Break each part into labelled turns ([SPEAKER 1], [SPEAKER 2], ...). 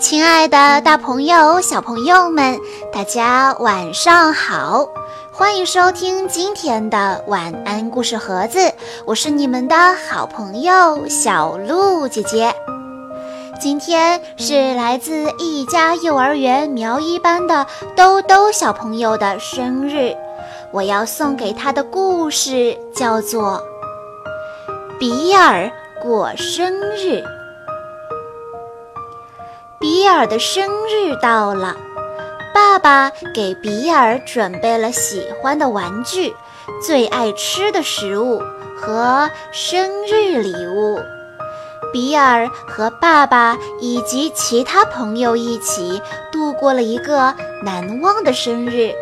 [SPEAKER 1] 亲爱的，大朋友、小朋友们，大家晚上好！欢迎收听今天的晚安故事盒子，我是你们的好朋友小鹿姐姐。今天是来自一家幼儿园苗一班的兜兜小朋友的生日，我要送给他的故事叫做《比尔过生日》。比尔的生日到了，爸爸给比尔准备了喜欢的玩具、最爱吃的食物和生日礼物。比尔和爸爸以及其他朋友一起度过了一个难忘的生日。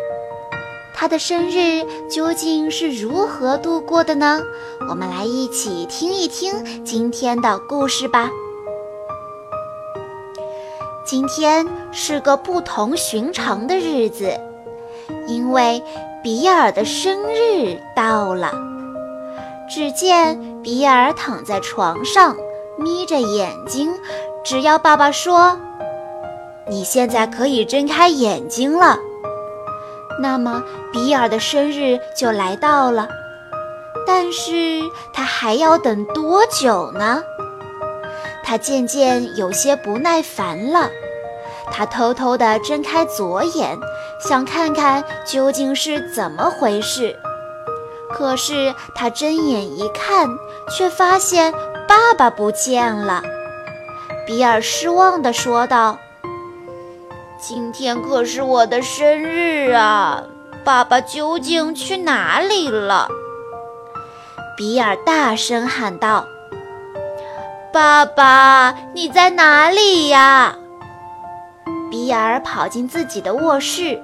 [SPEAKER 1] 他的生日究竟是如何度过的呢？我们来一起听一听今天的故事吧。今天是个不同寻常的日子，因为比尔的生日到了。只见比尔躺在床上，眯着眼睛。只要爸爸说：“你现在可以睁开眼睛了。”那么比尔的生日就来到了。但是他还要等多久呢？他渐渐有些不耐烦了，他偷偷地睁开左眼，想看看究竟是怎么回事。可是他睁眼一看，却发现爸爸不见了。比尔失望地说道：“今天可是我的生日啊，爸爸究竟去哪里了？”比尔大声喊道。爸爸，你在哪里呀？比尔跑进自己的卧室，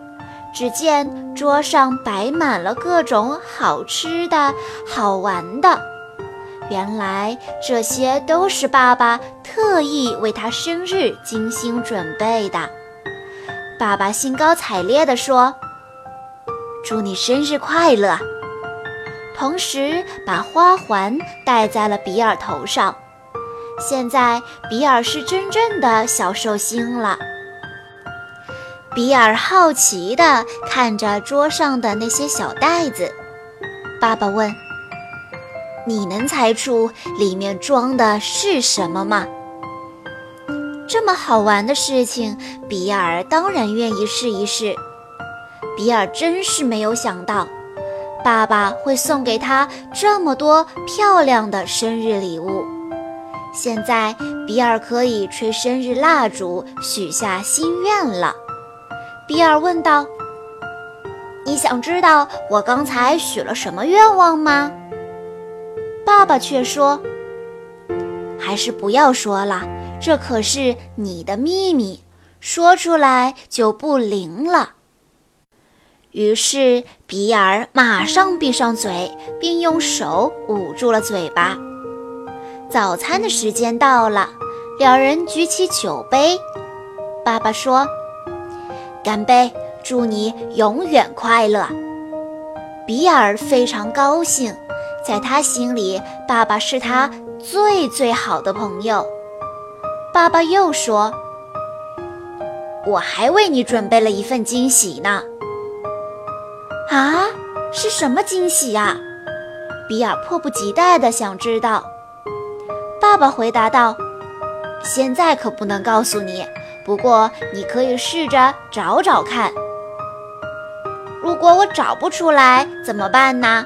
[SPEAKER 1] 只见桌上摆满了各种好吃的、好玩的。原来这些都是爸爸特意为他生日精心准备的。爸爸兴高采烈地说：“祝你生日快乐！”同时把花环戴在了比尔头上。现在比尔是真正的小寿星了。比尔好奇地看着桌上的那些小袋子。爸爸问：“你能猜出里面装的是什么吗？”这么好玩的事情，比尔当然愿意试一试。比尔真是没有想到，爸爸会送给他这么多漂亮的生日礼物。现在比尔可以吹生日蜡烛，许下心愿了。比尔问道：“你想知道我刚才许了什么愿望吗？”爸爸却说：“还是不要说了，这可是你的秘密，说出来就不灵了。”于是比尔马上闭上嘴，并用手捂住了嘴巴。早餐的时间到了，两人举起酒杯。爸爸说：“干杯，祝你永远快乐。”比尔非常高兴，在他心里，爸爸是他最最好的朋友。爸爸又说：“我还为你准备了一份惊喜呢。”啊，是什么惊喜呀？比尔迫不及待地想知道。爸爸回答道：“现在可不能告诉你，不过你可以试着找找看。如果我找不出来怎么办呢？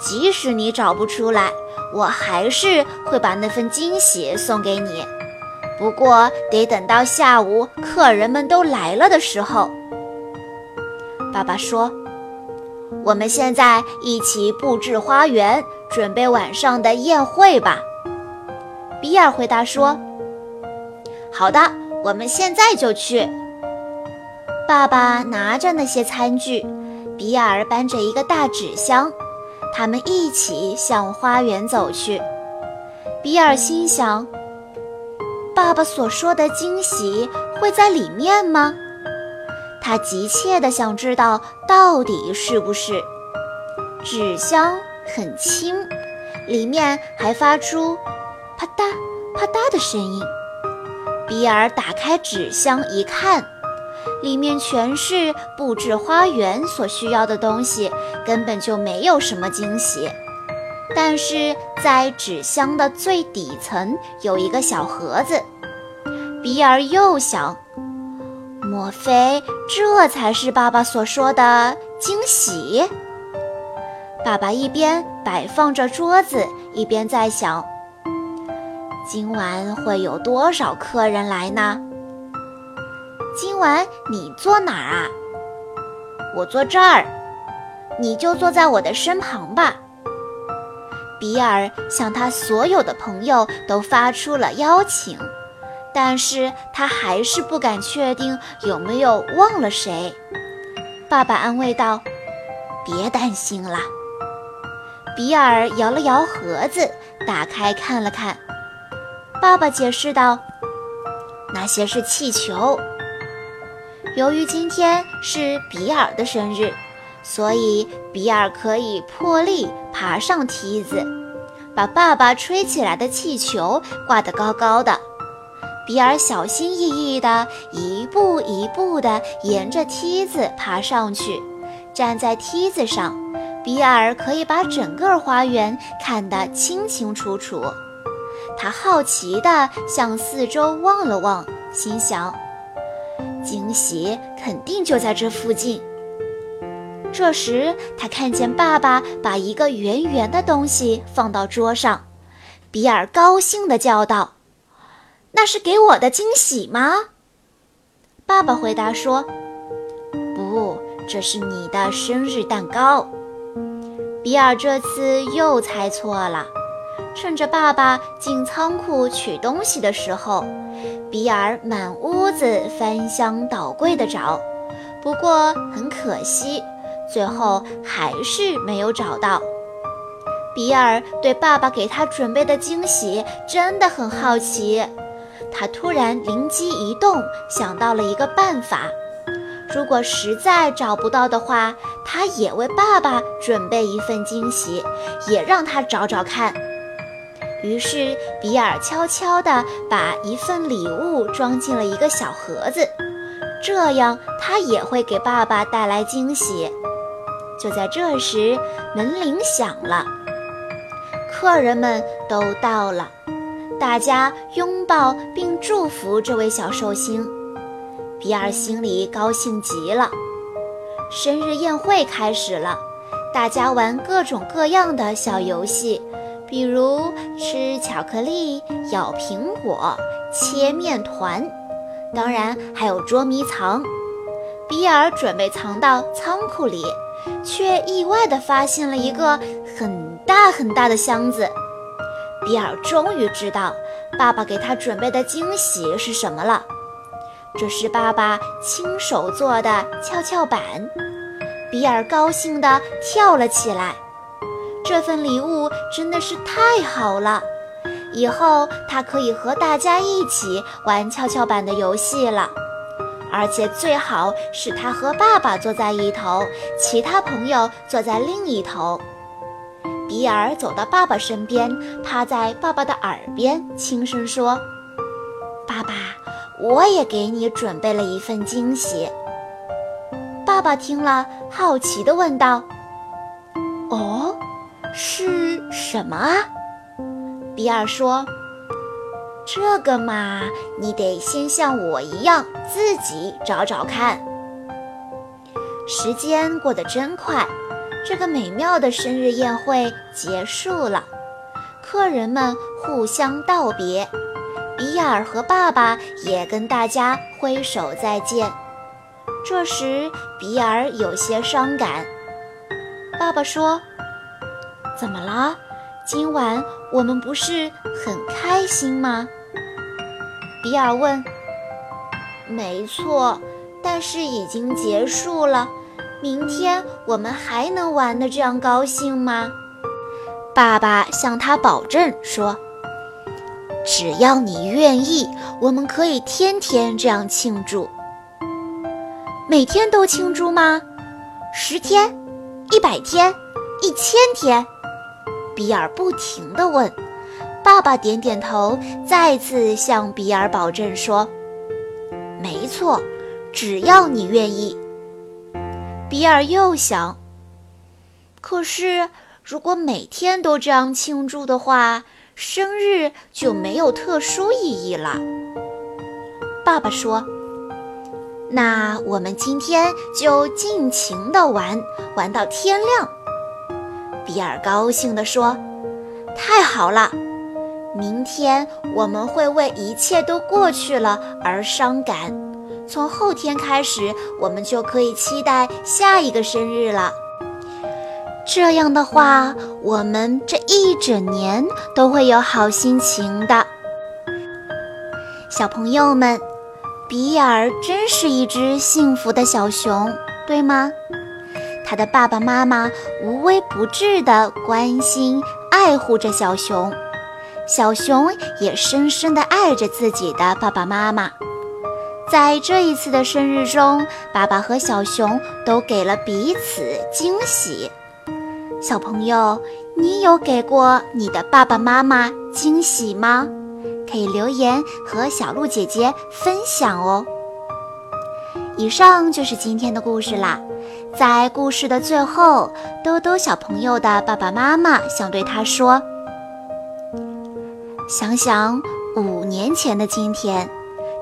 [SPEAKER 1] 即使你找不出来，我还是会把那份惊喜送给你。不过得等到下午客人们都来了的时候。”爸爸说：“我们现在一起布置花园，准备晚上的宴会吧。”比尔回答说：“好的，我们现在就去。”爸爸拿着那些餐具，比尔搬着一个大纸箱，他们一起向花园走去。比尔心想：“爸爸所说的惊喜会在里面吗？”他急切地想知道到底是不是。纸箱很轻，里面还发出。啪嗒啪嗒的声音，比尔打开纸箱一看，里面全是布置花园所需要的东西，根本就没有什么惊喜。但是在纸箱的最底层有一个小盒子，比尔又想：莫非这才是爸爸所说的惊喜？爸爸一边摆放着桌子，一边在想：今晚会有多少客人来呢？今晚你坐哪儿啊？我坐这儿，你就坐在我的身旁吧。比尔向他所有的朋友都发出了邀请，但是他还是不敢确定有没有忘了谁。爸爸安慰道：“别担心了。”比尔摇了摇盒子，打开看了看。爸爸解释道：“那些是气球。由于今天是比尔的生日。”所以，比尔可以破例爬上梯子，把爸爸吹起来的气球挂得高高的。比尔小心翼翼地一步一步地沿着梯子爬上去，站在梯子上，比尔可以把整个花园看得清清楚楚。他好奇地向四周望了望，心想：惊喜肯定就在这附近。这时，他看见爸爸把一个圆圆的东西放到桌上，比尔高兴地叫道：“那是给我的惊喜吗？”爸爸回答说：“不，这是你的生日蛋糕。”比尔这次又猜错了。趁着爸爸进仓库取东西的时候，比尔满屋子翻箱倒柜地找，不过很可惜。最后还是没有找到。比尔对爸爸给他准备的惊喜真的很好奇。他突然灵机一动，想到了一个办法：如果实在找不到的话，他也为爸爸准备一份惊喜，也让他找找看。于是，比尔悄悄地把一份礼物装进了一个小盒子，这样他也会给爸爸带来惊喜。就在这时，门铃响了，客人们都到了，大家拥抱并祝福这位小寿星。比尔心里高兴极了。生日宴会开始了，大家玩各种各样的小游戏，比如吃巧克力、咬苹果、切面团，当然还有捉迷藏。比尔准备藏到仓库里。却意外地发现了一个很大很大的箱子。比尔终于知道爸爸给他准备的惊喜是什么了。这是爸爸亲手做的跷跷板。比尔高兴地跳了起来。这份礼物真的是太好了！以后他可以和大家一起玩跷跷板的游戏了。而且最好是他和爸爸坐在一头，其他朋友坐在另一头。比尔走到爸爸身边，趴在爸爸的耳边，轻声说：“爸爸，我也给你准备了一份惊喜。”爸爸听了，好奇地问道：“哦，是什么？”比尔说。这个嘛，你得先像我一样自己找找看。时间过得真快，这个美妙的生日宴会结束了，客人们互相道别，比尔和爸爸也跟大家挥手再见。这时，比尔有些伤感。爸爸说：“怎么了？今晚我们不是很开心吗？”比尔问：“没错，但是已经结束了。明天我们还能玩得这样高兴吗？”爸爸向他保证说：“只要你愿意，我们可以天天这样庆祝。每天都庆祝吗？十天、一百天、一千天？”比尔不停地问。爸爸点点头，再次向比尔保证说：“没错，只要你愿意。”比尔又想：“可是，如果每天都这样庆祝的话，生日就没有特殊意义了。”爸爸说：“那我们今天就尽情的玩，玩到天亮。”比尔高兴地说：“太好了！明天我们会为一切都过去了而伤感。”从后天开始，我们就可以期待下一个生日了。这样的话，我们这一整年都会有好心情的。小朋友们，比尔真是一只幸福的小熊，对吗？他的爸爸妈妈无微不至地关心、爱护着小熊，小熊也深深地爱着自己的爸爸妈妈。在这一次的生日中，爸爸和小熊都给了彼此惊喜。小朋友，你有给过你的爸爸妈妈惊喜吗？可以留言和小鹿姐姐分享哦。以上就是今天的故事啦。在故事的最后，兜兜小朋友的爸爸妈妈想对他说：“想想五年前的今天。”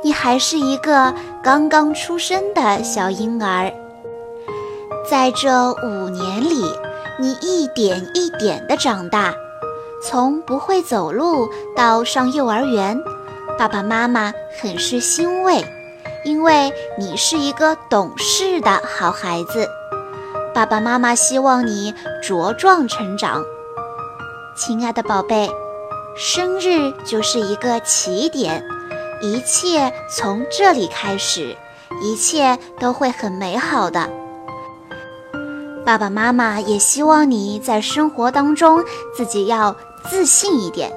[SPEAKER 1] 你还是一个刚刚出生的小婴儿，在这五年里，你一点一点的长大，从不会走路到上幼儿园，爸爸妈妈很是欣慰，因为你是一个懂事的好孩子。爸爸妈妈希望你茁壮成长，亲爱的宝贝，生日就是一个起点。一切从这里开始，一切都会很美好的。爸爸妈妈也希望你在生活当中自己要自信一点，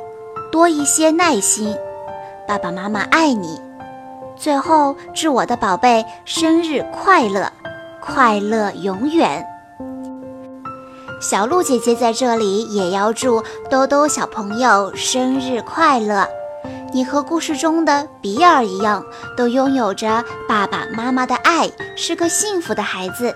[SPEAKER 1] 多一些耐心。爸爸妈妈爱你。最后，祝我的宝贝生日快乐，快乐永远。小鹿姐姐在这里也要祝兜兜小朋友生日快乐。你和故事中的比尔一样，都拥有着爸爸妈妈的爱，是个幸福的孩子。